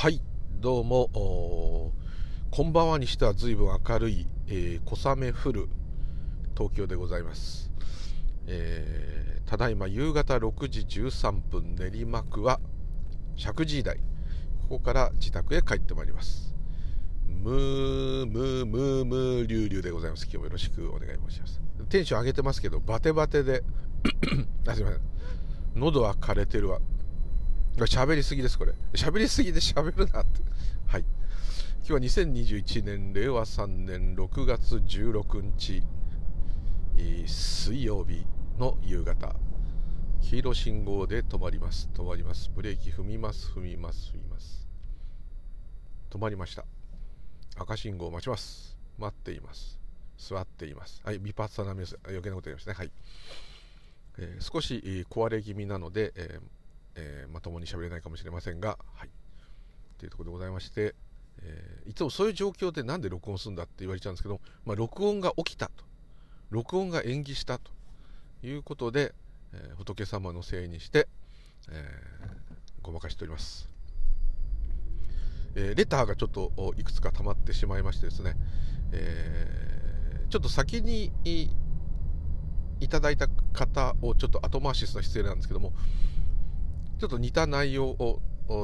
はいどうも。こんばんはにしては随分明るい、えー、小雨降る東京でございます、えー、ただいま夕方6時13分練馬区は石神井台ここから自宅へ帰ってまいります。ムームームームーリュウリュウでございます。今日もよろしくお願い申します。テンション上げてますけどバテバテで あすいません。喉は枯れてるわ。喋りすぎです、これ。喋りすぎで喋るなって。はい。今日は2021年、令和3年6月16日、水曜日の夕方。黄色信号で止まります。止まります。ブレーキ踏みます。踏みます。踏みます。止まりました。赤信号待ちます。待っています。座っています。はい、ビパッサナミス。余計なこと言いましたね。はい。えー、少し、えー、壊れ気味なので、えーえー、まともに喋れないかもしれませんが、はい。というところでございまして、えー、いつもそういう状況でなんで録音するんだって言われちゃうんですけど、まあ、録音が起きたと。録音が延期したということで、えー、仏様のせいにして、え、ごまかしております。え、レターがちょっといくつか溜まってしまいましてですね、え、ちょっと先にいただいた方をちょっと後回しするのは失礼なんですけども、ちょっと似た内容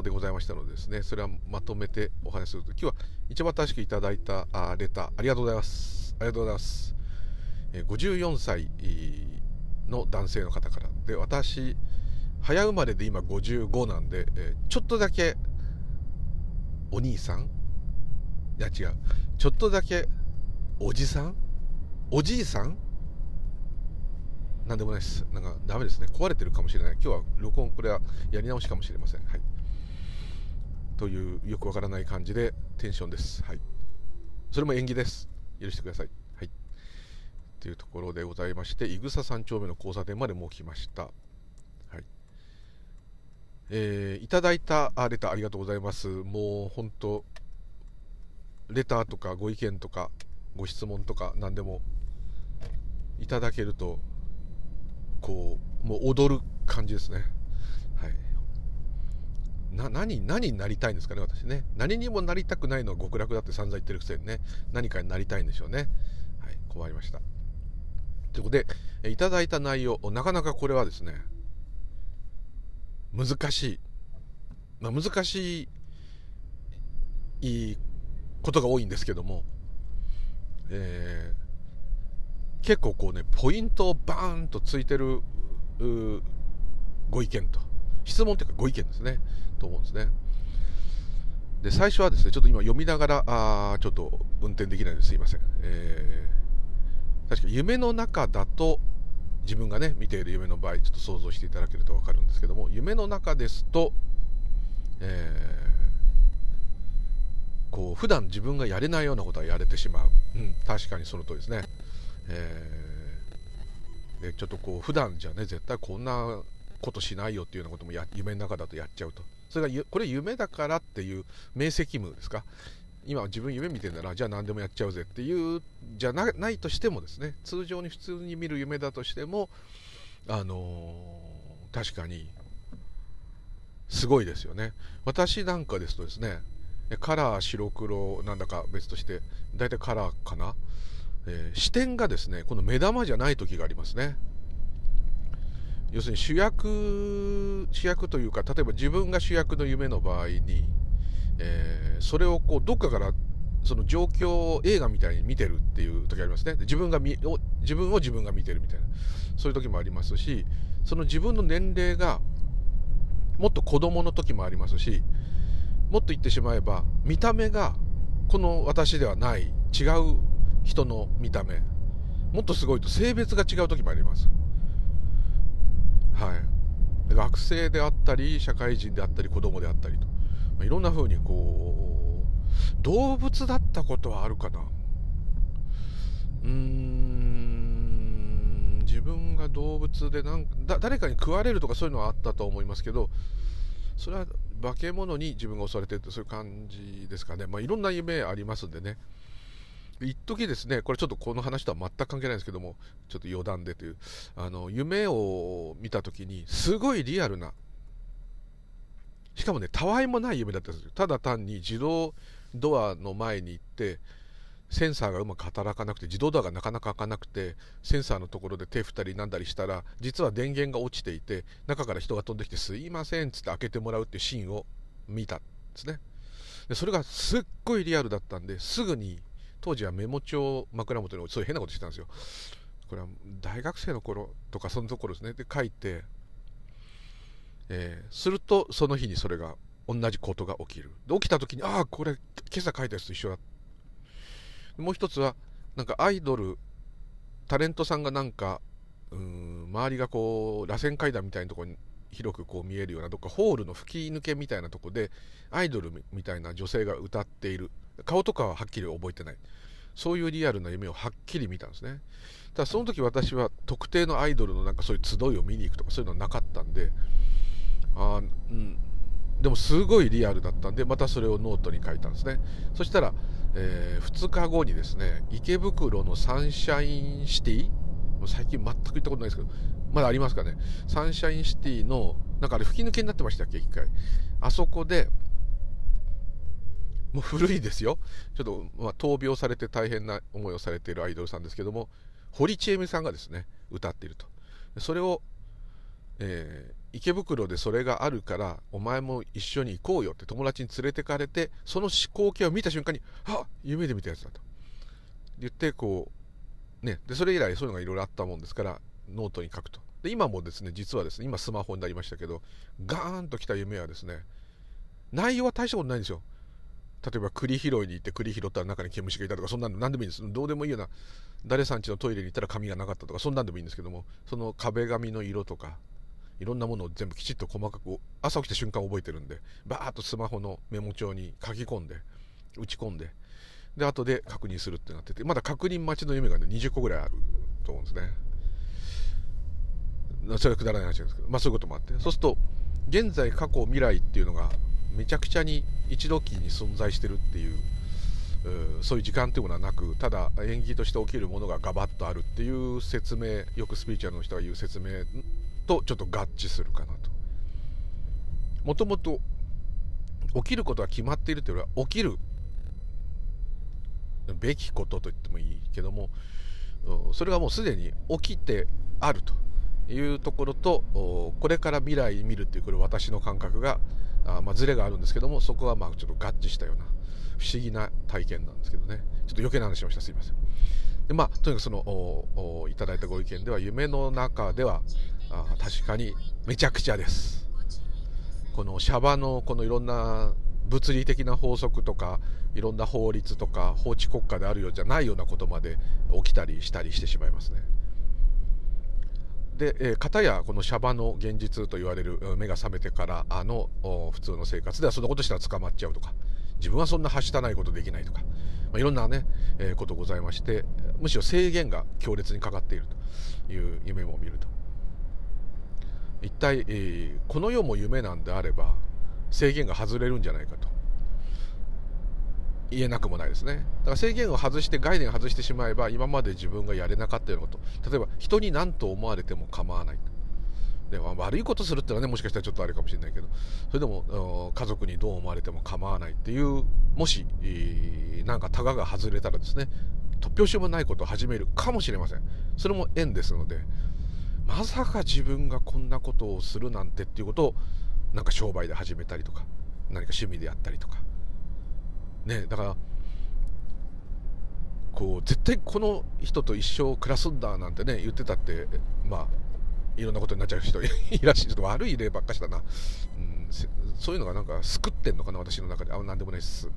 でございましたのでですね、それはまとめてお話しすると、今日は一番新しくいただいたレター、ありがとうございます。ありがとうございます。54歳の男性の方から。で、私、早生まれで今55なんで、ちょっとだけお兄さん？いや違う。ちょっとだけおじさん？おじいさん？なんでもないです。なんかダメですね。壊れてるかもしれない。今日は録音、これはやり直しかもしれません。はい。というよくわからない感じでテンションです。はい。それも縁起です。許してください。はい。というところでございまして、いぐさ3丁目の交差点までもう来ました。はい。えー、いただいたあレターありがとうございます。もう本当、レターとかご意見とかご質問とか何でもいただけるとこうもう踊る感じですね。はい。な何何になりたいんですかね私ね。何にもなりたくないのは極楽だって散々言ってるくせにね。何かになりたいんでしょうね。はい困りました。ということでいただいた内容なかなかこれはですね難しい、まあ、難しいことが多いんですけども、えー結構こうねポイントをバーンとついてるご意見と。質問というかご意見ですね。と思うんですね。で最初はですねちょっと今読みながらあちょっと運転できないです。いません、えー、確か夢の中だと自分がね見ている夢の場合ちょっと想像していただけると分かるんですけども夢の中ですと、えー、こう普段自分がやれないようなことはやれてしまう、うん、確かにその通りですね。えー、ちょっとこう普段じゃね絶対こんなことしないよっていうようなこともや夢の中だとやっちゃうと。それがこれ夢だからっていう明晰夢ですか？今自分夢見てんだな。じゃあ何でもやっちゃうぜっていうじゃないとしてもですね。通常に普通に見る夢だとしてもあのー、確かにすごいですよね。私なんかですとですねカラー白黒なんだか別として大体カラーかな？えー、視点がですねこの目玉じゃない時がありますね。要するに主役主役というか例えば自分が主役の夢の場合に、えー、それをこうどっかからその状況を映画みたいに見てるっていう時ありますね。自分が見自分を自分が見てるみたいな。そういう時もありますしその自分の年齢がもっと子供の時もありますしもっと言ってしまえば見た目がこの私ではない違う人の見た目。もっとすごいと性別が違う時もあります。はい。学生であったり社会人であったり子供であったりと、まあ、いろんな風にこう動物だったことはあるかな。うーん。自分が動物でなんだ誰かに食われるとかそういうのはあったと思いますけどそれは化け物に自分が襲われてるってそういう感じですかね。まあいろんな夢ありますんでね。一時ですね、これちょっとこの話とは全く関係ないんですけども、ちょっと余談でという、あの夢を見たときに、すごいリアルな、しかもねたわいもない夢だったんですよ。ただ単に自動ドアの前に行ってセンサーがうまく働かなくて自動ドアがなかなか開かなくてセンサーのところで手振ったりなんだりしたら実は電源が落ちていて中から人が飛んできて「すいません」っつって開けてもらうっていうシーンを見たんですね。でそれがすっごいリアルだったんですぐに当時はメモ帳枕元にそういう変なことしてたんですよ。これは大学生の頃とかそのところですね。で書いて、えー、するとその日にそれが同じことが起きる。で起きた時にああこれ今朝書いたやつと一緒だ。もう一つはなんかアイドルタレントさんがなんかうん周りがこう螺旋階段みたいなところに広くこう見えるようなどっかホールの吹き抜けみたいなとこでアイドルみたいな女性が歌っている。顔とかははっきり覚えてない。そういうリアルな夢をはっきり見たんですね。ただその時私は特定のアイドルのなんかそういう集いを見に行くとかそういうのはなかったんであうん。でもすごいリアルだったんでまたそれをノートに書いたんですね。そしたら、えー、2日後にですね池袋のサンシャインシティ最近全く行ったことないですけどまだありますかね。サンシャインシティのなんかあれ吹き抜けになってましたっけ？一回。あそこでもう古いですよ。ちょっと、まあ、闘病されて大変な思いをされているアイドルさんですけども堀ちえみさんがですね歌っていると。それを、えー、池袋でそれがあるからお前も一緒に行こうよって友達に連れてかれてその光景を見た瞬間にあ夢で見たやつだと。言ってこうねでそれ以来そういうのがいろいろあったもんですからノートに書くと。で今もですね実はですね今スマホになりましたけどガーンときた夢はですね内容は大したことないんですよ。例えば栗拾いに行って栗拾ったら中に毛虫がいたとかそんなの何でもいいんです。どうでもいいような誰さんちのトイレに行ったら紙がなかったとかそんなんでもいいんですけどもその壁紙の色とかいろんなものを全部きちっと細かく朝起きた瞬間覚えてるんでバーッとスマホのメモ帳に書き込んで打ち込んでで後で確認するってなっててまだ確認待ちの夢がね20個ぐらいあると思うんですね。それはくだらない話なんですけどまあそういうこともあって。そうすると現在過去未来っていうのがめちゃくちゃに一度期に存在してるっていうそういう時間っていうものはなくただ演技として起きるものがガバッとあるっていう説明よくスピーチャルの人が言う説明とちょっと合致するかなと。もともと起きることは決まっているというよりは起きるべきことと言ってもいいけどもそれがもうすでに起きてあると。いうところとこれから未来見るっていうこれ私の感覚があまあズレがあるんですけどもそこはまあちょっと合致したような不思議な体験なんですけどね。ちょっと余計な話しましたすいません。でまあとにかくそのいただいたご意見では夢の中ではあ確かにめちゃくちゃです。このシャバのこのいろんな物理的な法則とかいろんな法律とか法治国家であるようじゃないようなことまで起きたりしたりしてしまいますね。で、えー、片やこのシャバの現実と言われる目が覚めてからあの普通の生活ではそんなことしたら捕まっちゃうとか自分はそんなはしたないことできないとか、まあ、いろんなね、えー、ことございましてむしろ制限が強烈にかかっているという夢も見ると。一体、えー、この世も夢なんであれば制限が外れるんじゃないかと。言えなくもないですね。だから制限を外して概念を外してしまえば今まで自分がやれなかったようなこと例えば人に何と思われても構わない。で悪いことするってのはねもしかしたらちょっとあれかもしれないけどそれでも家族にどう思われても構わない。っていうもし、えー、なんかタガが外れたらですね突拍子もないことを始めるかもしれません。それも縁ですのでまさか自分がこんなことをするなんてっていうことをなんか商売で始めたりとか何か趣味でやったりとかねだからこう絶対この人と一生暮らすんだなんてね言ってたってまあいろんなことになっちゃう人 いらしゃるちょっと悪い例ばっかしだな、うん、そういうのがなんか救ってんのかな私の中で。あなんでもないです。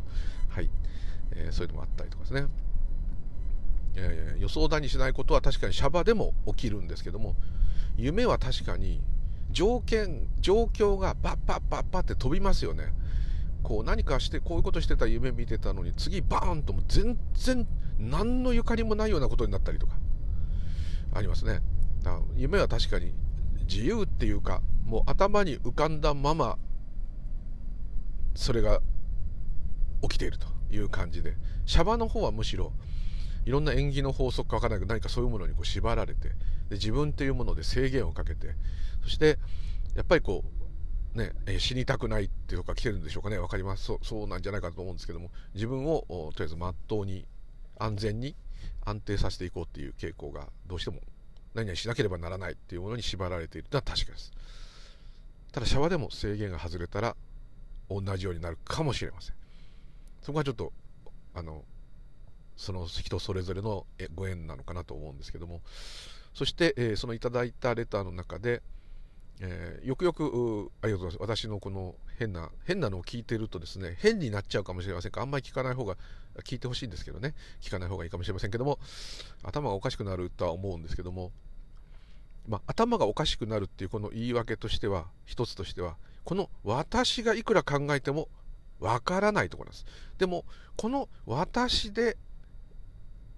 はい、えー、そういうのもあったりとかですね、えー、予想だにしないことは確かにシャバでも起きるんですけども夢は確かに条件状況がバッパッパッパって飛びますよね。こう何かしてこういうことしてた夢見てたのに次バーンとも全然何のゆかりもないようなことになったりとか。ありますね。夢は確かに自由っていうかもう頭に浮かんだままそれが起きているという感じで。シャバの方はむしろいろんな縁起の法則か分からないけど何かそういうものにこう縛られてで自分というもので制限をかけてそしてやっぱりこうね、え死にたくないっていうとか来てるんでしょうかね。分かります。そうなんじゃないかと思うんですけども。自分をとりあえずまっとうに安全に安定させていこうっていう傾向がどうしても何々しなければならないっていうものに縛られている。のは確かです。ただシャワーでも制限が外れたら同じようになるかもしれません。そこはちょっとあのその人それぞれのご縁なのかなと思うんですけども。そして、えー、そのいただいたレターの中で、えー、よくよくありがとうございます。私のこの変な変なのを聞いてるとですね変になっちゃうかもしれませんか。あんまり聞かない方が聞いてほしいんですけどね。聞かない方がいいかもしれませんけども頭がおかしくなるとは思うんですけどもまあ、頭がおかしくなるっていうこの言い訳としては一つとしてはこの私がいくら考えてもわからないところなんです。でもこの私で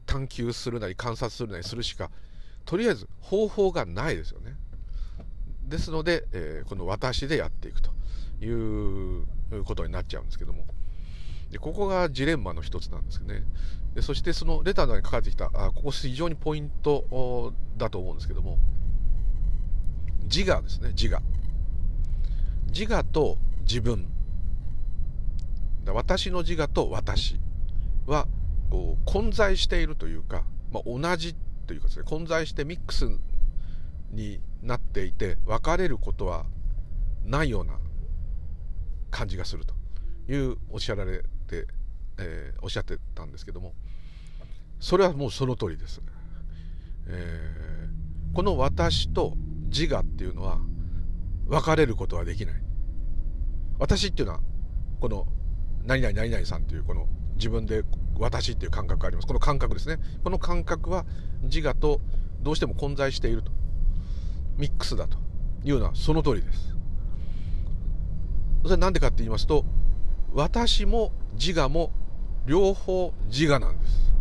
探求するなり観察するなりするしかとりあえず方法がないですよね。ですので、えー、この私でやっていくということになっちゃうんですけども。でここがジレンマの一つなんですね。でそしてそのレターの中に書かれてきたあここ非常にポイントだと思うんですけども。自我ですね自我。自我と自分。私の自我と私はこう混在しているというか、まあ、同じというかですね混在してミックスになっていて分かれることはないような感じがするというおっしゃられて、えー、おっしゃってたんですけどもそれはもうその通りです。えー、この私と自我っていうのは分かれることはできない。私っていうのはこの何々何々さんというこの自分で私っていう感覚があります。この感覚ですね。この感覚は自我とどうしても混在していると。ミックスだというのはその通りです。それなんでかって言いますと私も自我も両方自我なんです。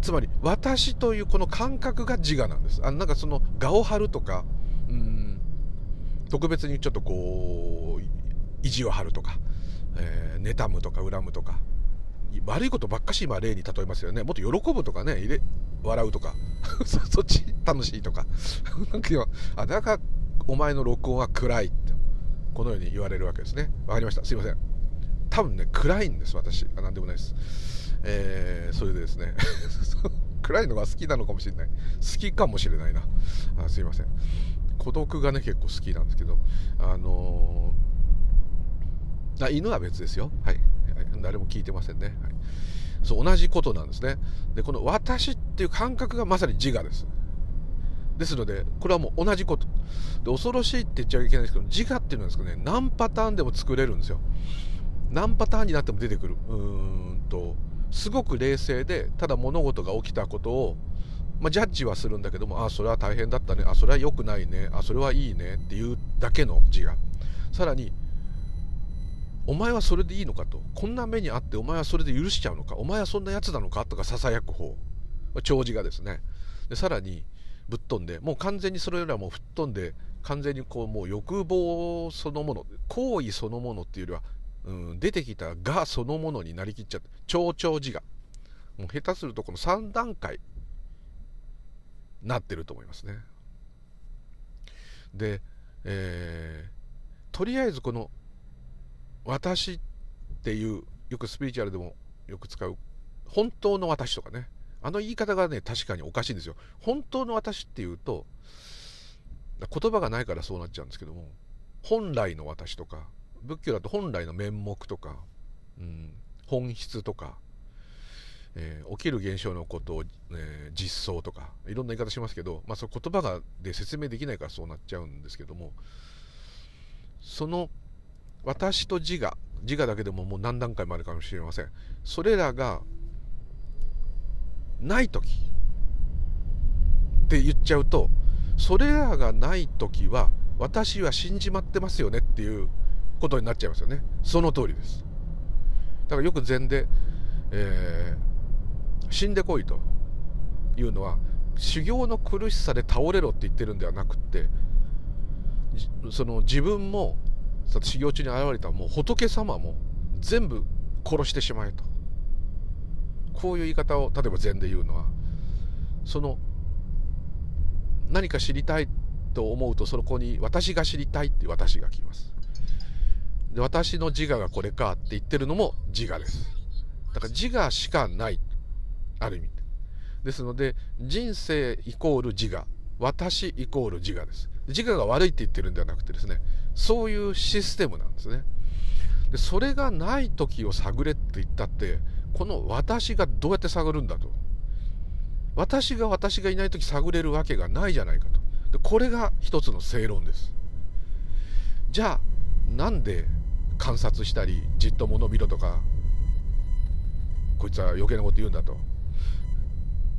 つまり私というこの感覚が自我なんです。あなんかその我を張るとかうん特別にちょっとこう意地を張るとか、えー、妬むとか恨むとか悪いことばっかし今例に例えますよね。もっと喜ぶとかね笑うとか。そっち楽しいとか。なんかあだからお前の録音は暗いってこのように言われるわけですね。わかりました。すいません。多分ね暗いんです私。あ何でもないです。えー、それでですね。暗いのが好きなのかもしれない。好きかもしれないな。あすいません。孤独がね結構好きなんですけど。あのー、あ犬は別ですよ。はい。誰も聞いてませんね、はい、そう同じことなんですね。でこの私っていう感覚がまさに自我です。ですのでこれはもう同じこと。で恐ろしいって言っちゃいけないですけど自我っていうのはですね何パターンでも作れるんですよ。何パターンになっても出てくる。うーんとすごく冷静でただ物事が起きたことを、まあ、ジャッジはするんだけどもあそれは大変だったね。あそれは良くないね。あそれはいいね。っていうだけの字がさらにお前はそれでいいのかと。こんな目にあってお前はそれで許しちゃうのか。お前はそんなやつなのか？とかささやく方。長字がですね。でさらにぶっ飛んでもう完全にそれよりはもう吹っ飛んで完全にこうもう欲望そのもの行為そのものっていうよりはうん、出てきたがそのものになりきっちゃって超々自我。もう下手するとこの3段階なってると思いますね。で、えー、とりあえずこの私っていうよくスピリチュアルでもよく使う本当の私とかね。あの言い方がね確かにおかしいんですよ。本当の私っていうと言葉がないからそうなっちゃうんですけども本来の私とか仏教だと本来の面目とか、うん、本質とか、えー、起きる現象のことを、えー、実相とかいろんな言い方しますけど、まあ、そ言葉がで説明できないからそうなっちゃうんですけどもその私と自我自我だけでももう何段階もあるかもしれません。それらがない時って言っちゃうとそれらがない時は私は死んじまってますよねっていうことになっちゃいますよね。その通りです。だからよく禅で、えー、死んでこいというのは修行の苦しさで倒れろって言ってるんではなくってその自分も修行中に現れたもう仏様も全部殺してしまえと。こういう言い方を例えば禅で言うのは。その何か知りたいと思うとそこに私が知りたいって私が来ます。で私の自我がこれかって言ってるのも自我です。だから自我しかないある意味。ですので人生イコール自我私イコール自我です。自我が悪いって言ってるんではなくてですねそういうシステムなんですね。でそれがない時を探れって言ったってこの私がどうやって探るんだと。私が私がいない時探れるわけがないじゃないかと。でこれが一つの正論です。じゃあなんで観察したりじっと物見ろとかこいつは余計なこと言うんだと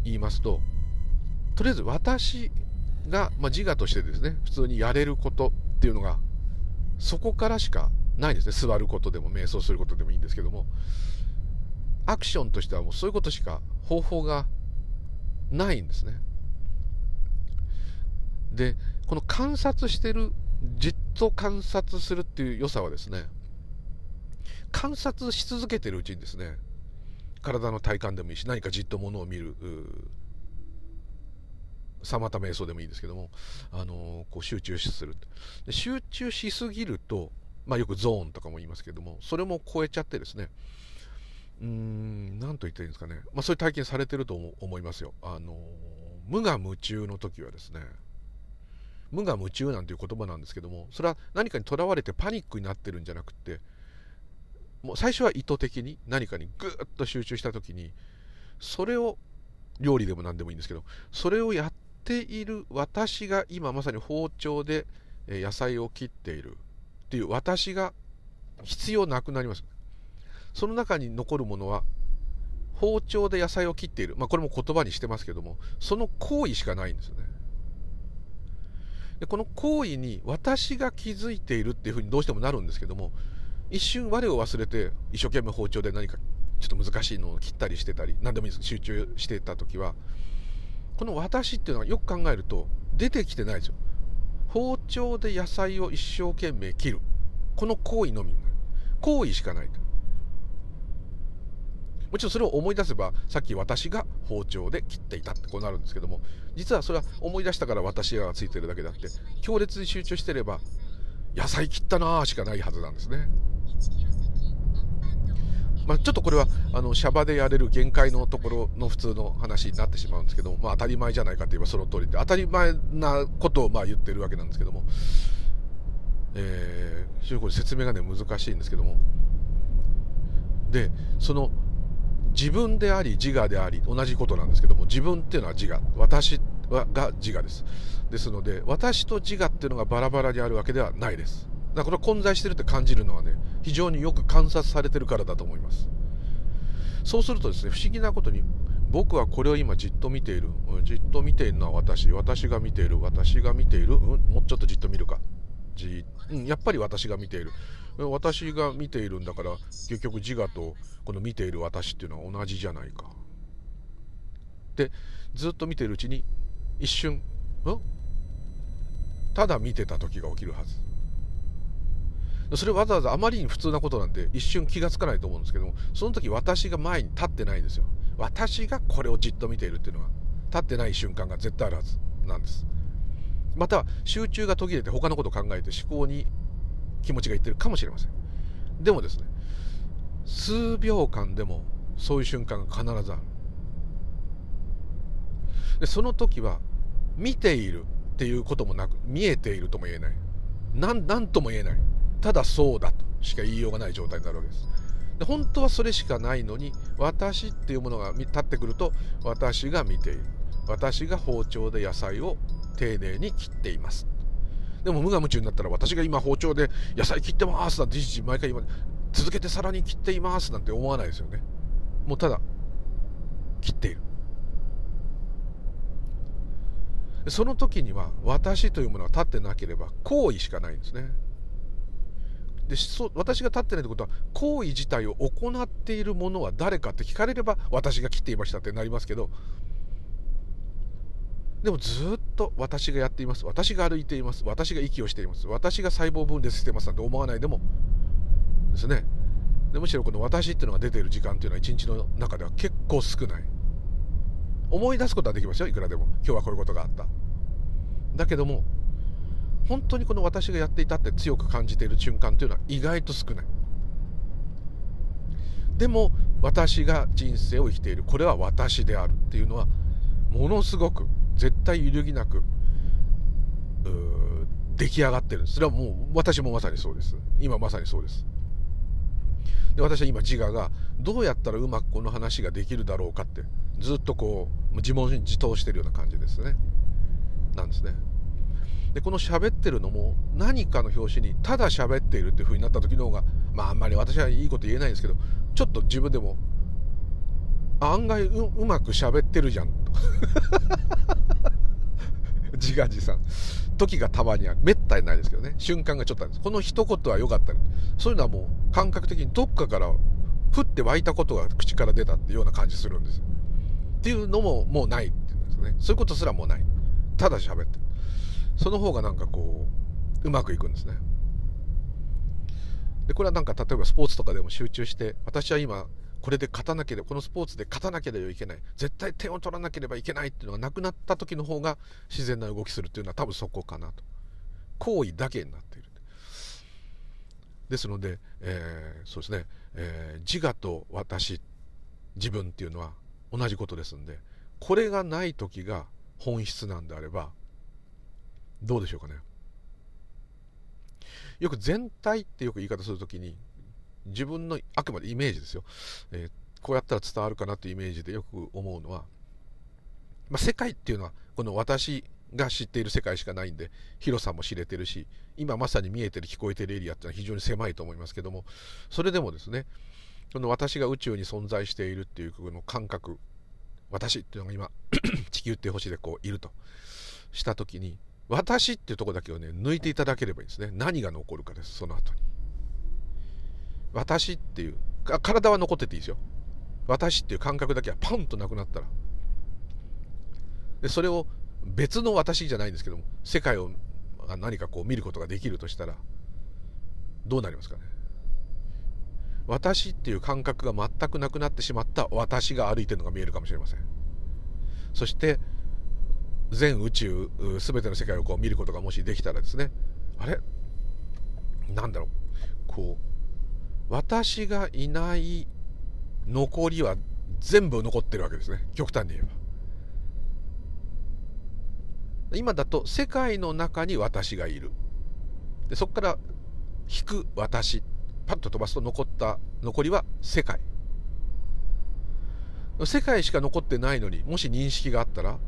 言いますととりあえず私が、まあ、自我としてですね普通にやれることっていうのがそこからしかないですね。座ることでも瞑想することでもいいんですけども。アクションとしてはもうそういうことしか方法がないんですね。でこの観察してるじっと観察するっていう良さはですね観察し続けてるうちにですね体の体感でもいいし何かじっとものを見るさまた瞑想でもいいですけども、あのこう集中するで集中しすぎると、まあ、よくゾーンとかも言いますけどもそれも超えちゃってですねうん何と言ったらいいんですかね、まあ、そういう体験されてると思いますよ、あの無我夢中の時はですね無我夢中なんていう言葉なんですけどもそれは何かにとらわれてパニックになってるんじゃなくてもう最初は意図的に何かにぐっと集中した時にそれを料理でも何でもいいんですけどそれをやっている私が今まさに包丁で野菜を切っているっていう私が必要なくなります。その中に残るものは包丁で野菜を切っている、まあ、これも言葉にしてますけどもその行為しかないんですよね。でこの行為に私が気づいているっていうふうにどうしてもなるんですけども一瞬我を忘れて一生懸命包丁で何かちょっと難しいのを切ったりしてたり何でもいいです。集中してた時はこの私っていうのはよく考えると出てきてないですよ。包丁で野菜を一生懸命切る。この行為のみになる。行為しかないと。もちろんそれを思い出せばさっき私が包丁で切っていたってこうなるんですけども実はそれは思い出したから私がついてるだけであって強烈に集中してれば野菜切ったなーしかないはずなんですね。まあ、ちょっとこれはあのシャバでやれる限界のところの普通の話になってしまうんですけど、まあ、当たり前じゃないかといえばその通りで当たり前なことをまあ言ってるわけなんですけども、えー、非常にこれ説明がね難しいんですけどもでその自分であり自我であり同じことなんですけども自分っていうのは自我。私はが自我です。ですので私と自我っていうのがバラバラにあるわけではないです。だから混在してるって感じるのはね非常によく観察されてるからだと思います。そうするとですね不思議なことに僕はこれを今じっと見ているじっと見ているのは私私が見ている私が見ている、うん、もうちょっとじっと見るか。じ、うん、やっぱり私が見ている。私が見ているんだから結局自我とこの見ている私っていうのは同じじゃないか。でずっと見ているうちに一瞬ん？ただ見てた時が起きるはず。それわざわざあまりに普通なことなんで一瞬気がつかないと思うんですけどもその時私が前に立ってないんですよ。私がこれをじっと見ているっていうのは立ってない瞬間が絶対あるはずなんです。また集中が途切れて他のことを考えて思考に気持ちがいってるかもしれません。でもですね数秒間でもそういう瞬間が必ずある。でその時は見ているっていうこともなく見えているとも言えない。何とも言えない。ただそうだとしか言いようがない状態になるわけです。で本当はそれしかないのに私っていうものが立ってくると私が見ている。私が包丁で野菜を丁寧に切っています。でも無我夢中になったら私が今包丁で野菜切ってますなんて毎回今続けてさらに切っていますなんて思わないですよね。もうただ切っている。その時には私というものは立ってなければ行為しかないんですね。でそ私が立ってないってことは行為自体を行っているものは誰かって聞かれれば私が切っていましたってなりますけどでもずっと私がやっています。私が歩いています。私が息をしています。私が細胞分裂してますなんて思わないでもですね。でむしろこの私っていうのが出ている時間っていうのは一日の中では結構少ない。思い出すことはできますよ。いくらでも。今日はこういうことがあった。だけども本当にこの私がやっていたって強く感じている瞬間というのは意外と少ない。でも私が人生を生きている。これは私であるっていうのはものすごく絶対揺るぎなく出来上がってるんです。それはもう私もまさにそうです。今まさにそうです。で私は今自我がどうやったらうまくこの話ができるだろうかってずっとこう自問自答してるような感じですね。なんですね。でこの喋ってるのも何かの表紙にただ喋っているっていう風になった時の方がまああんまり私はいいこと言えないんですけどちょっと自分でも案外ううまく喋ってるじゃんと 自画自賛。時がたまにある。めったにないですけどね。瞬間がちょっとあるんです。この一言は良かったりそういうのはもう感覚的にどっかから降って湧いたことが口から出たっていうような感じするんです。っていうのももうないっていうんですね。そういうことすらもうない。ただ喋ってる。その方がなんかこううまくいくんですね。でこれはなんか例えばスポーツとかでも集中して私は今これで勝たなければこのスポーツで勝たなければいけない。絶対点を取らなければいけないっていうのがなくなった時の方が自然な動きするっていうのは多分そこかなと。行為だけになっている。ですので、えー、そうですね、えー、自我と私自分っていうのは同じことですんでこれがない時が本質なんであればどうでしょうかね。よく全体ってよく言い方するときに自分のあくまでイメージですよ、えー、こうやったら伝わるかなというイメージでよく思うのは、まあ、世界っていうのはこの私が知っている世界しかないんで広さも知れてるし今まさに見えてる聞こえてるエリアってのは非常に狭いと思いますけどもそれでもですねこの私が宇宙に存在しているっていうこの感覚私っていうのが今 地球っていう星でこういるとした時に私っていうとこだけをね抜いていただければいいんですね。何が残るかですその後に。私っていう体は残ってていいですよ。私っていう感覚だけはパンとなくなったら。でそれを別の私じゃないんですけども世界を何かこう見ることができるとしたらどうなりますかね。私っていう感覚が全くなくなってしまった私が歩いてるのが見えるかもしれません。そして全宇宙全ての世界をこう見ることがもしできたらですね。あれ？なんだろう。こう私がいない残りは全部残ってるわけですね。極端に言えば。今だと世界の中に私がいる。でそこから引く私。パッと飛ばすと残った残りは世界。世界しか残ってないのにもし認識があったら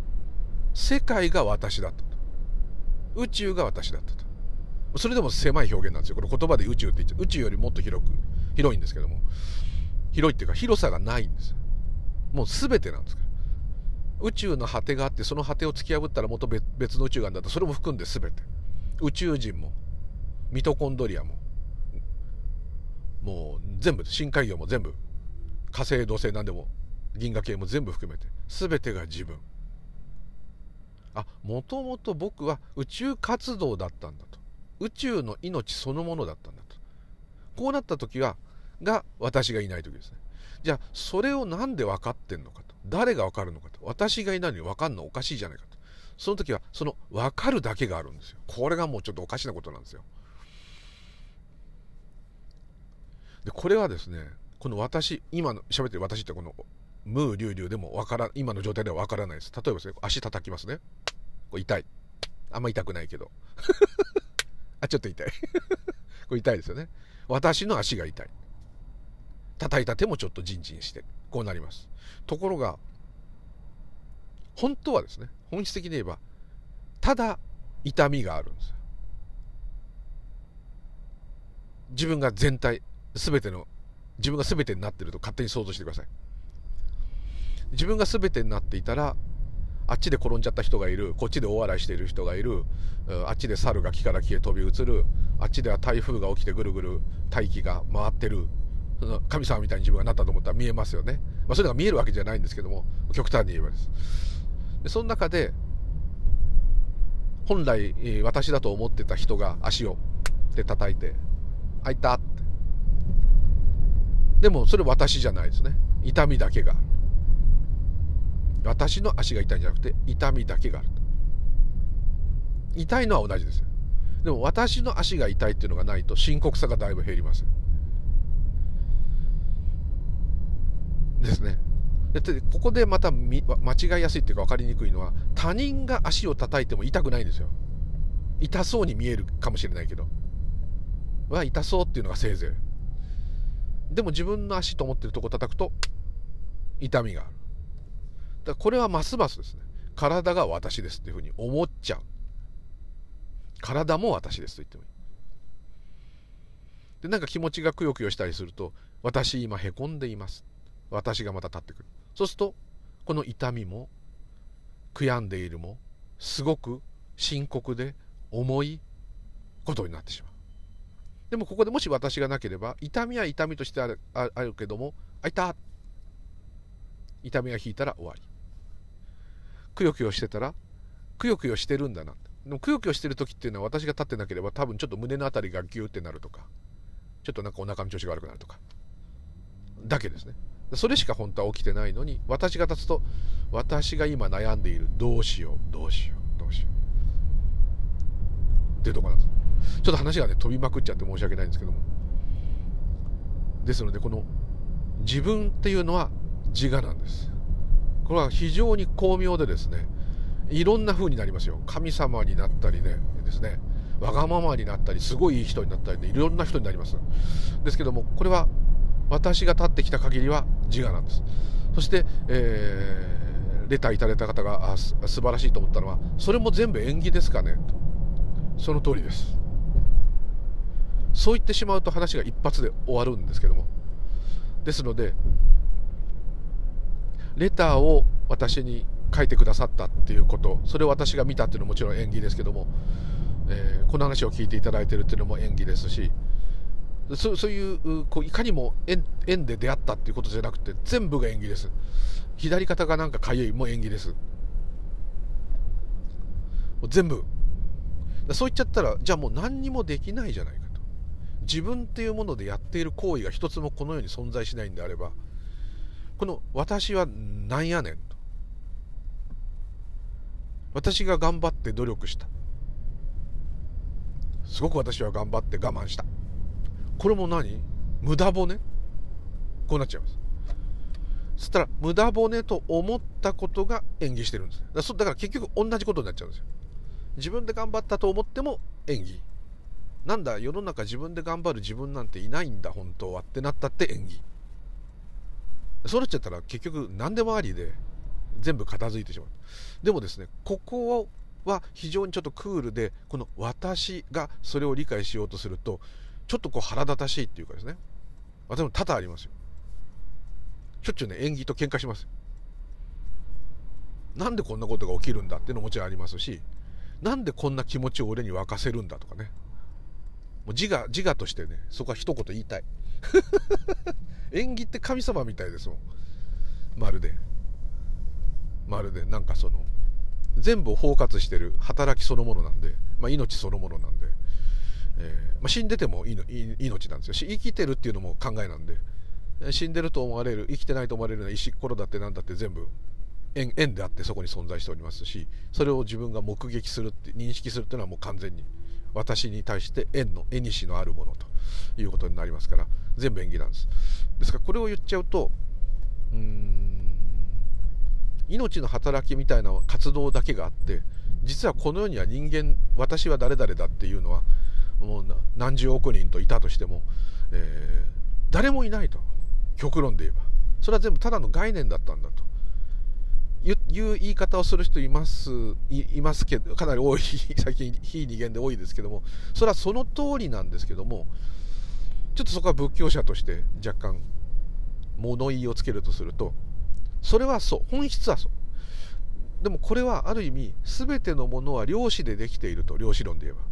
世界が私だったと。宇宙が私だったと。それでも狭い表現なんですよ。これ言葉で宇宙って言っちゃう。宇宙よりもっと広く広いんですけども。広いっていうか広さがないんですもう全てなんですから。宇宙の果てがあってその果てを突き破ったら元別の宇宙があるんだったそれも含んで全て。宇宙人もミトコンドリアももう全部深海魚も全部火星土星なんでも銀河系も全部含めて全てが自分。あもともと僕は宇宙活動だったんだと。宇宙の命そのものだったんだと。こうなった時はが私がいない時ですね。じゃあそれを何で分かってんのかと。誰が分かるのかと。私がいないのに分かんのおかしいじゃないかと。その時はその分かるだけがあるんですよ。これがもうちょっとおかしなことなんですよ。でこれはですねこの私今の喋ってる私ってこのムーリュウリュウでもわから今の状態ではわからないです。例えばですね足叩きますね。これ痛い。あんま痛くないけど。あちょっと痛い。これ痛いですよね。私の足が痛い。叩いた手もちょっとジンジンしてこうなります。ところが本当はですね本質的に言えばただ痛みがあるんですよ。自分が全体全ての自分が全てになってると勝手に想像してください。自分が全てになっていたらあっちで転んじゃった人がいる。こっちで大笑いしている人がいる。あっちで猿が木から木へ飛び移る。あっちでは台風が起きてぐるぐる大気が回ってる。神様みたいに自分がなったと思ったら見えますよね、まあ、それが見えるわけじゃないんですけども極端に言えばです。でその中で本来私だと思ってた人が足をで叩いて「あいた」って。でもそれ私じゃないですね。痛みだけが。私の足が痛いんじゃなくて痛みだけがある。痛いのは同じですでも私の足が痛いっていうのがないと深刻さがだいぶ減ります。ですね。でここでまた間違いやすいっていうか分かりにくいのは他人が足を叩いても痛くないんですよ。痛そうに見えるかもしれないけど。は痛そうっていうのがせいぜい。でも自分の足と思ってるとこ叩くと痛みがある。だこれはますますですね。体が私ですっていうふうに思っちゃう。体も私ですと言ってもいい。でなんか気持ちがくよくよしたりすると私今へこんでいます。私がまた立ってくる。そうするとこの痛みも悔やんでいるもすごく深刻で重いことになってしまう。でもここでもし私がなければ痛みは痛みとしてあるあるけどもあいた痛みが引いたら終わり。くよくよしてたらくよくよしてるんだな。でもくよくよしてる時っていうのは私が立ってなければ多分ちょっと胸の辺りがギューってなるとかちょっとなんかお腹の調子が悪くなるとか。だけですね。それしか本当は起きてないのに私が立つと私が今悩んでいるどうしようどうしようどうしよう。っていうとこなんです。ちょっと話がね飛びまくっちゃって申し訳ないんですけども。ですのでこの自分っていうのは自我なんです。これは非常に巧妙でですねいろんな風になりますよ。神様になったりねですね。わがままになったりすごいいい人になったりねいろんな人になります。ですけどもこれは私が立ってきた限りは自我なんです。そして、えー、レターいただいた方があ素晴らしいと思ったのはそれも全部縁起ですかねと。その通りです。そう言ってしまうと話が一発で終わるんですけども。ですのでレターを私に書いてくださったっていうこと。それを私が見たっていうのはもちろん縁起ですけども、えー、この話を聞いていただいてるっていうのも縁起ですし。そそういうこういかにも縁縁で出会ったっていうことじゃなくて全部が縁起です。左肩がなんかかゆいも縁起です。全部。そう言っちゃったらじゃあもう何にもできないじゃないかと。自分っていうものでやっている行為が一つもこの世に存在しないんであればこの私はなんやねんと。私が頑張って努力した。すごく私は頑張って我慢した。これも何？無駄骨？こうなっちゃいます。そしたら無駄骨と思ったことが演技してるんです。だから結局同じことになっちゃうんですよ。自分で頑張ったと思っても演技。なんだ世の中自分で頑張る自分なんていないんだ本当はってなったって演技。そうなっちゃったら結局何でもありで全部片付いてしまう。でもですねここは非常にちょっとクールでこの私がそれを理解しようとするとちょっとこう腹立たしいっていうかですね。私も多々ありますよ。しょっちゅうね縁起と喧嘩しますなんでこんなことが起きるんだっていうのももちろんありますしなんでこんな気持ちを俺に沸かせるんだとかね。もう自我自我としてねそこは一言言いたい。縁起って神様みたいですもん。まるで。まるでなんかその全部を包括してる働きそのものなんで、まあ、命そのものなんで。えー、まあ、死んでてもいいの命なんですよ。生きてるっていうのも考えなんで。死んでると思われる生きてないと思われるような石ころだって何だって全部縁縁であってそこに存在しておりますしそれを自分が目撃するって認識するっていうのはもう完全に私に対して縁の縁西のあるものということになりますから全部縁起なんです。ですからこれを言っちゃうとうん命の働きみたいな活動だけがあって実はこの世には人間私は誰々だっていうのはもう何十億人といたとしても、えー、誰もいないと。極論で言えば。それは全部ただの概念だったんだと。いう言い方をする人いますいますけどかなり多い 最近非二元で多いですけどもそれはその通りなんですけどもちょっとそこは仏教者として若干物言いをつけるとするとそれはそう本質はそう。でもこれはある意味全てのものは量子でできていると量子論で言えば。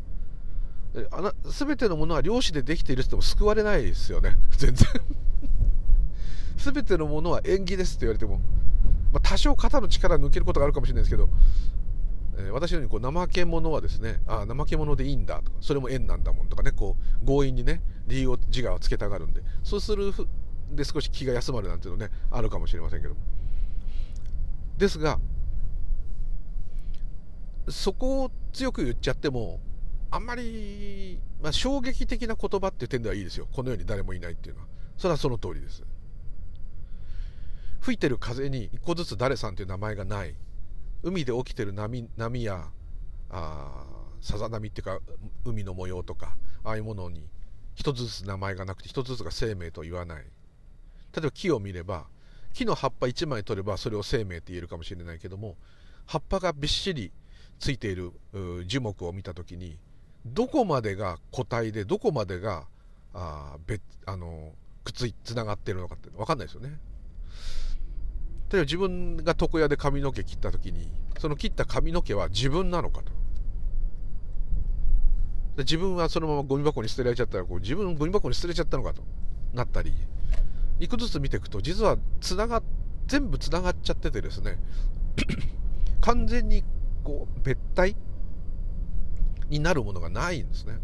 あな全てのものは量子でできているって言っても救われないですよね。全然。全てのものは縁起ですって言われても、まあ、多少肩の力抜けることがあるかもしれないですけど、えー、私のようにこう怠け者はですねああ怠け者でいいんだとかそれも縁なんだもんとかねこう強引にね理由を自我をつけたがるんでそうするで少し気が休まるなんていうのねあるかもしれませんけども。ですがそこを強く言っちゃってもあんまり、まあ、衝撃的な言葉っていう点ではいいですよ。この世に誰もいないっていうのは。それはその通りです。吹いてる風に一個ずつ誰さんという名前がない海で起きてる波波やあさざ波っていうか海の模様とかああいうものに一つずつ名前がなくて一つずつが生命と言わない例えば木を見れば木の葉っぱ1枚取ればそれを生命って言えるかもしれないけども葉っぱがびっしりついている樹木を見た時にどこまでが個体でどこまでがあ別あのくっついつながってるのかって分かんないですよね。例えば自分が床屋で髪の毛切った時にその切った髪の毛は自分なのかと。自分はそのままゴミ箱に捨てられちゃったらこう自分ゴミ箱に捨てれちゃったのかと。なったり。いくつつ見ていくと実はつなが全部つながっちゃっててですね。完全にこう別体になるものがないんですね。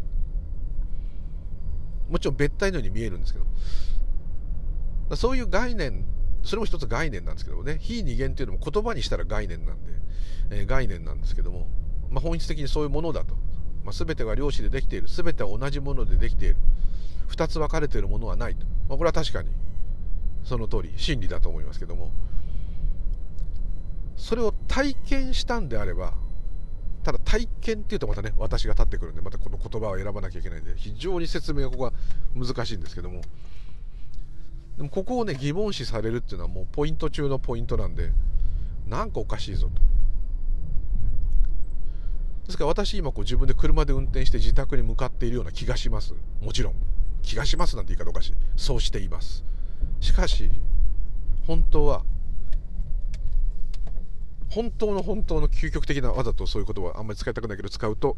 もちろん別体のように見えるんですけど。そういう概念それも一つ概念なんですけどもね。非二元っていうのも言葉にしたら概念なんで、えー、概念なんですけども、まあ、本質的にそういうものだと、まあ、全てが量子でできている。全ては同じものでできている。2つ分かれているものはないと、まあ、これは確かにその通り真理だと思いますけども。それを体験したんであればただ体験っていうとまたね私が立ってくるんでまたこの言葉を選ばなきゃいけないんで非常に説明がここは難しいんですけども。でもここをね疑問視されるっていうのはもうポイント中のポイントなんでなんかおかしいぞと。ですから私今こう自分で車で運転して自宅に向かっているような気がします。もちろん。気がしますなんて言い方おかしい。そうしています。しかし本当は本当の本当の究極的なわざとそういう言葉はあんまり使いたくないけど使うと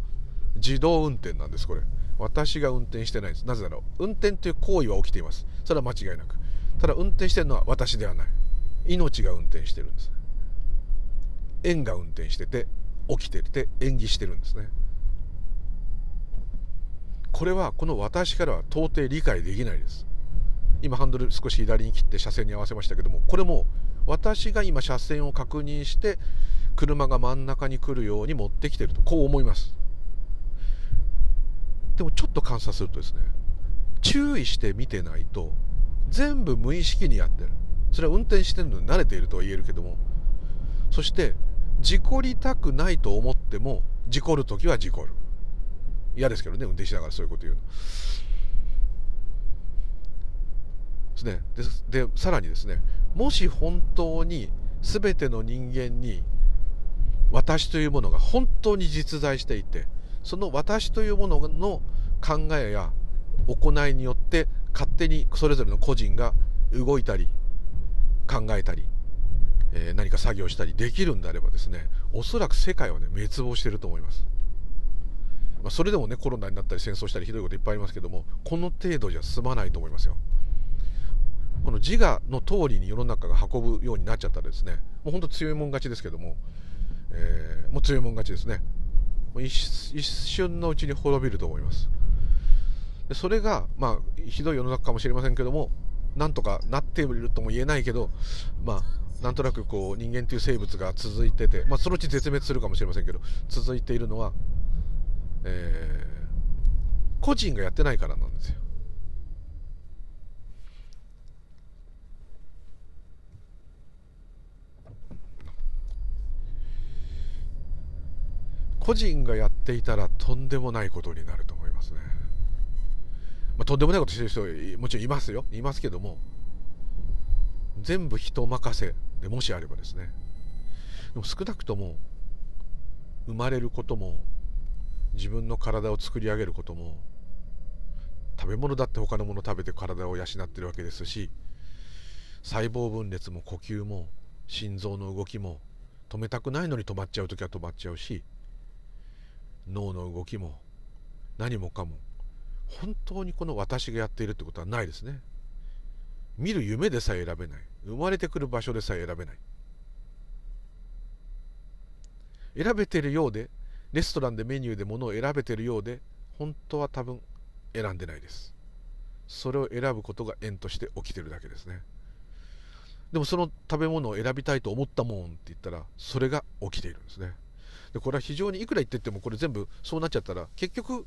自動運転なんですこれ。私が運転してないんです。なぜだろう運転という行為は起きています。それは間違いなく。ただ運転してるのは私ではない。命が運転してるんです。円が運転してて起きてて演技してるんですね。これはこの私からは到底理解できないです。今ハンドル少し左に切って車線に合わせましたけどもこれも私が今車線を確認して車が真ん中に来るように持ってきてるとこう思います。でもちょっと観察するとですね注意して見てないと全部無意識にやってる。それは運転してるのに慣れているとは言えるけども。そして事故りたくないと思っても事故る時は事故る。嫌ですけどね運転しながらそういうこと言うの。ですね。ででさらにですねもし本当に全ての人間に私というものが本当に実在していてその私というものの考えや行いによって勝手にそれぞれの個人が動いたり考えたり、えー、何か作業したりできるんであればですねおそらく世界はね滅亡してると思います、まあ、それでもねコロナになったり戦争したりひどいこといっぱいありますけどもこの程度じゃ済まないと思いますよ。この自我の通りに世の中が運ぶようになっちゃったらですねもう本当強いもん勝ちですけども、えー、もう強いもん勝ちですね。一瞬のうちに滅びると思います。でそれがまあひどい世の中かもしれませんけどもなんとかなっているとも言えないけどまあなんとなくこう人間という生物が続いてて、まあ、そのうち絶滅するかもしれませんけど続いているのは、えー、個人がやってないからなんですよ個人がやっていたらとんでもないことになると思いますね。まあ、とんでもないことしてる人もちろんいますよ。いますけども。全部人任せでもしあればですね。でも少なくとも生まれることも自分の体を作り上げることも食べ物だって他のもの食べて体を養ってるわけですし細胞分裂も呼吸も心臓の動きも止めたくないのに止まっちゃう時は止まっちゃうし脳の動きも何もかも本当にこの私がやっているってことはないですね。見る夢でさえ選べない。生まれてくる場所でさえ選べない。選べてるようでレストランでメニューで物を選べてるようで本当は多分選んでないです。それを選ぶことが縁として起きてるだけですね。でもその食べ物を選びたいと思ったもんって言ったらそれが起きているんですね。でこれは非常にいくら言っててもこれ全部そうなっちゃったら結局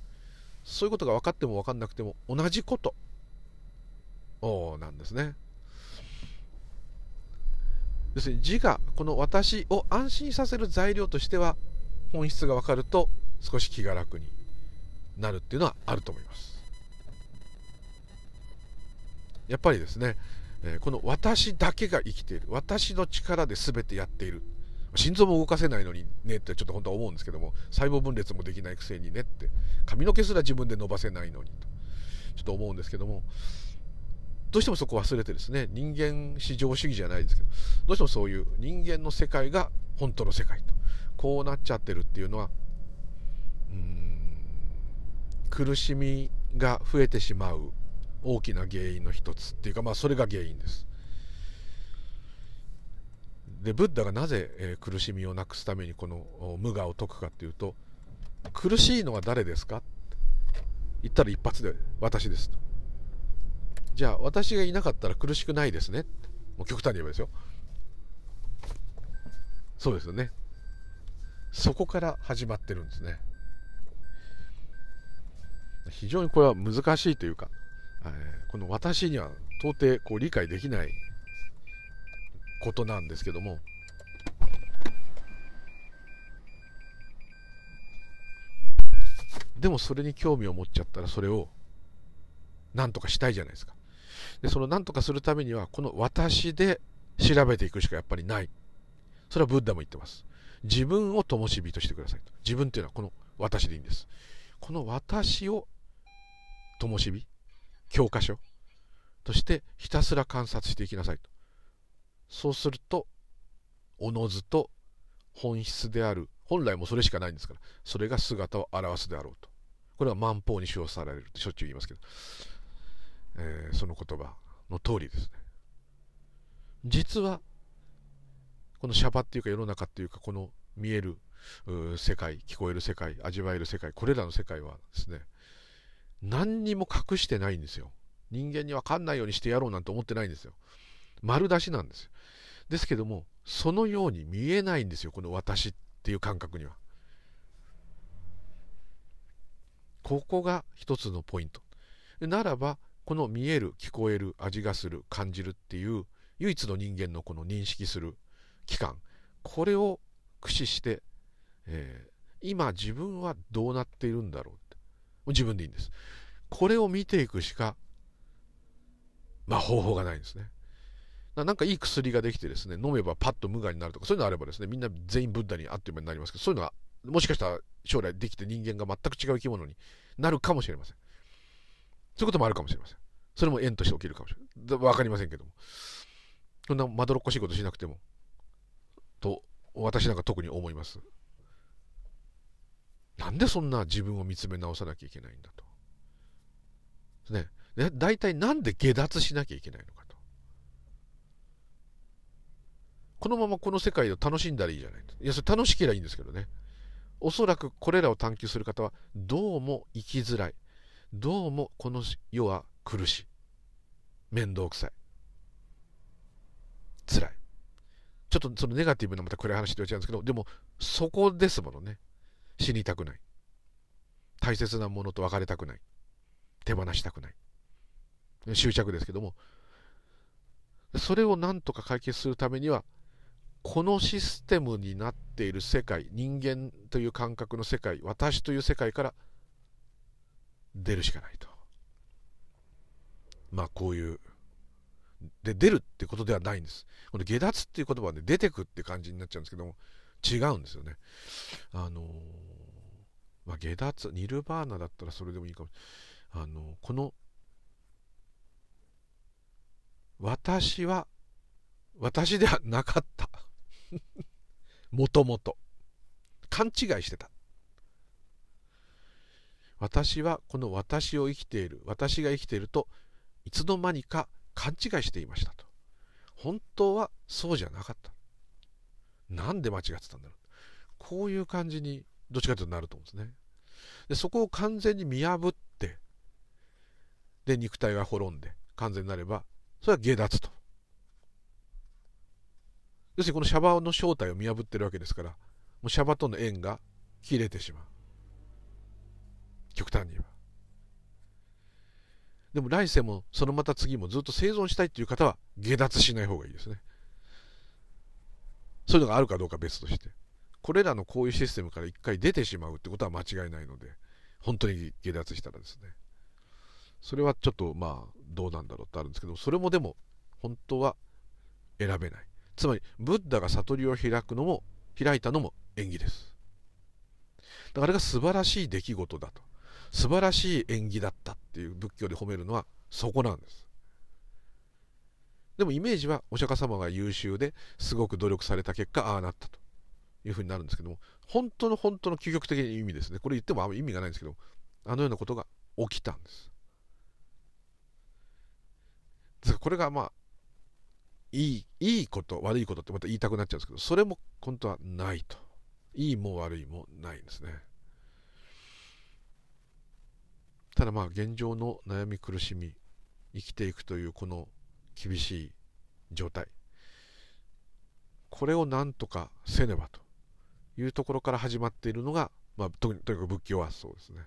そういうことが分かっても分かんなくても同じことなんですね。要するに自我この私を安心させる材料としては本質が分かると少し気が楽になるっていうのはあると思います。やっぱりですね、この私だけが生きている私の力で全てやっている心臓も動かせないのにねってちょっと本当は思うんですけども細胞分裂もできないくせにねって髪の毛すら自分で伸ばせないのにとちょっと思うんですけどもどうしてもそこ忘れてですね人間至上主義じゃないですけどどうしてもそういう人間の世界が本当の世界とこうなっちゃってるっていうのはうん苦しみが増えてしまう大きな原因の一つっていうかまあそれが原因です。でブッダがなぜ、えー、苦しみをなくすためにこの無我を解くかっていうと苦しいのは誰ですか？言ったら一発で私ですと。じゃあ私がいなかったら苦しくないですねもう極端に言えばですよ。そうですよね。そこから始まってるんですね。非常にこれは難しいというか、えー、この私には到底こう理解できないことなんですけども。でもそれに興味を持っちゃったらそれを何とかしたいじゃないですか。でその何とかするためにはこの私で調べていくしかやっぱりない。それはブッダも言ってます。自分を灯火としてくださいと。自分っていうのはこの私でいいんです。この私を灯火教科書としてひたすら観察していきなさいと。そうするとおのずと本質である。本来もそれしかないんですから。それが姿を現すであろうと。これは万法に称されるってしょっちゅう言いますけど。えー、その言葉の通りですね。実はこのシャバっていうか世の中っていうかこの見える世界聞こえる世界味わえる世界これらの世界はですね何にも隠してないんですよ。人間に分かんないようにしてやろうなんて思ってないんですよ。丸出しなんですですけどもそのように見えないんですよこの私っていう感覚には。ここが一つのポイント。ならばこの見える聞こえる味がする感じるっていう唯一の人間のこの認識する器官これを駆使して、えー、今自分はどうなっているんだろうって。自分でいいんです。これを見ていくしかまあ方法がないんですね。なんかいい薬ができてですね飲めばパッと無我になるとかそういうのあればですねみんな全員ブッダにあっという間になりますけどそういうのはもしかしたら将来できて人間が全く違う生き物になるかもしれませんそういうこともあるかもしれません。それも縁として起きるかもしれない。わかりませんけども。そんなまどろっこしいことしなくても、と、私なんか特に思います。なんでそんな自分を見つめ直さなきゃいけないんだと。ね。ね大体なんで下脱しなきゃいけないのかと。このままこの世界を楽しんだらいいじゃない。いや、それ楽しければいいんですけどね。おそらくこれらを探求する方はどうも生きづらい。どうもこの世は苦しい。面倒くさい。辛い。ちょっとそのネガティブなまた暗い話で言っちゃうんですけどでもそこですものね。死にたくない。大切なものと別れたくない。手放したくない。執着ですけども。それを何とか解決するためにはこのシステムになっている世界人間という感覚の世界私という世界から出るしかないと。まあこういう。で、出るってことではないんです。この下脱っていう言葉で出てくって感じになっちゃうんですけども、違うんですよね。あのー、まあ、下脱、ニルバーナだったらそれでもいいかも。あのー、この、私は、私ではなかった。もともと。勘違いしてた。私はこの私を生きている私が生きているといつの間にか勘違いしていましたと。本当はそうじゃなかった。なんで間違ってたんだろう。こういう感じにどっちかというとなると思うんですね。でそこを完全に見破ってで肉体が滅んで完全になればそれは下脱と。要するにこのシャバの正体を見破ってるわけですからもうシャバとの縁が切れてしまう。極端に言えば。でも来世もそのまた次もずっと生存したいっていう方は下脱しない方がいいですね。そういうのがあるかどうか別として。これらのこういうシステムから一回出てしまうってことは間違いないので本当に下脱したらですね。それはちょっとまあどうなんだろうってあるんですけどそれもでも本当は選べない。つまりブッダが悟りを開くのも開いたのも縁起です。だからあれが素晴らしい出来事だと。素晴らしい縁起だったっていう仏教で褒めるのはそこなんです。でもイメージはお釈迦様が優秀ですごく努力された結果ああなったと。いうふうになるんですけども本当の本当の究極的な意味ですね。これ言ってもあんま意味がないんですけどあのようなことが起きたんです。これがまあいいいいこと悪いことってまた言いたくなっちゃうんですけどそれも本当はないと。いいも悪いもないんですね。ただまあ現状の悩み苦しみ生きていくというこの厳しい状態。これをなんとかせねばというところから始まっているのが、まあ、とにかく仏教はそうですね。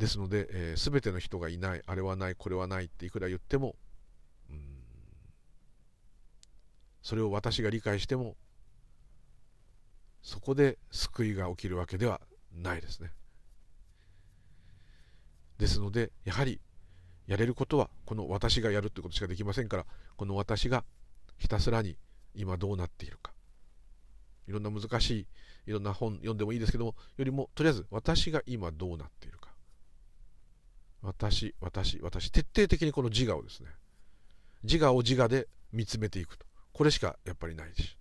ですので、えー、全ての人がいないあれはないこれはないっていくら言ってもそれを私が理解してもそこで救いが起きるわけではないですね。ですのでやはりやれることはこの私がやるということしかできませんからこの私がひたすらに今どうなっているか。いろんな難しいいろんな本読んでもいいですけどもよりもとりあえず私が今どうなっている私、私、私、徹底的にこの自我をですね、自我を自我で見つめていくと。これしかやっぱりないし、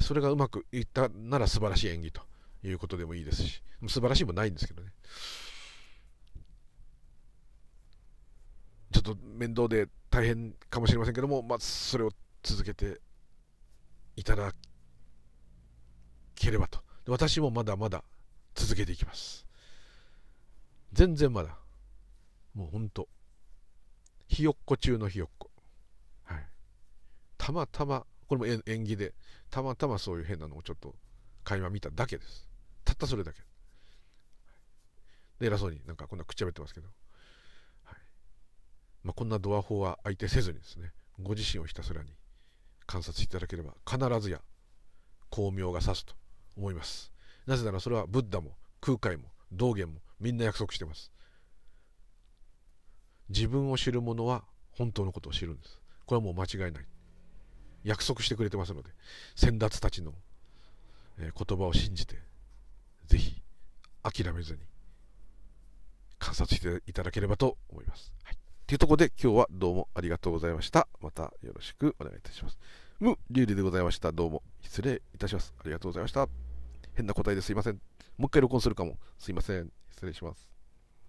それがうまくいったなら素晴らしい演技ということでもいいですし、素晴らしいもないんですけどね。ちょっと面倒で大変かもしれませんけども、まあ、それを続けていただければと。私もまだまだ続けていきます。全然まだもうほんとひよっこ中のひよっこ。はい。たまたまこれも縁起でたまたまそういう変なのをちょっと会話見ただけです。たったそれだけ。で偉そうになんかこんなくっちゃべってますけど、はい。まあ、こんなドア法は相手せずにですねご自身をひたすらに観察していただければ必ずや巧妙が指すと思います。なぜならそれはブッダも空海も道元もみんな約束してます。自分を知る者は本当のことを知るんですこれはもう間違いない約束してくれてますので先達たちの、言葉を信じてぜひ諦めずに観察していただければと思います。はい、というところで今日はどうもありがとうございました。またよろしくお願いいたします。ム・リュウリでございました。どうも失礼いたします。ありがとうございました。変な答えですいません。もう一回録音するかも。すいません。失礼します。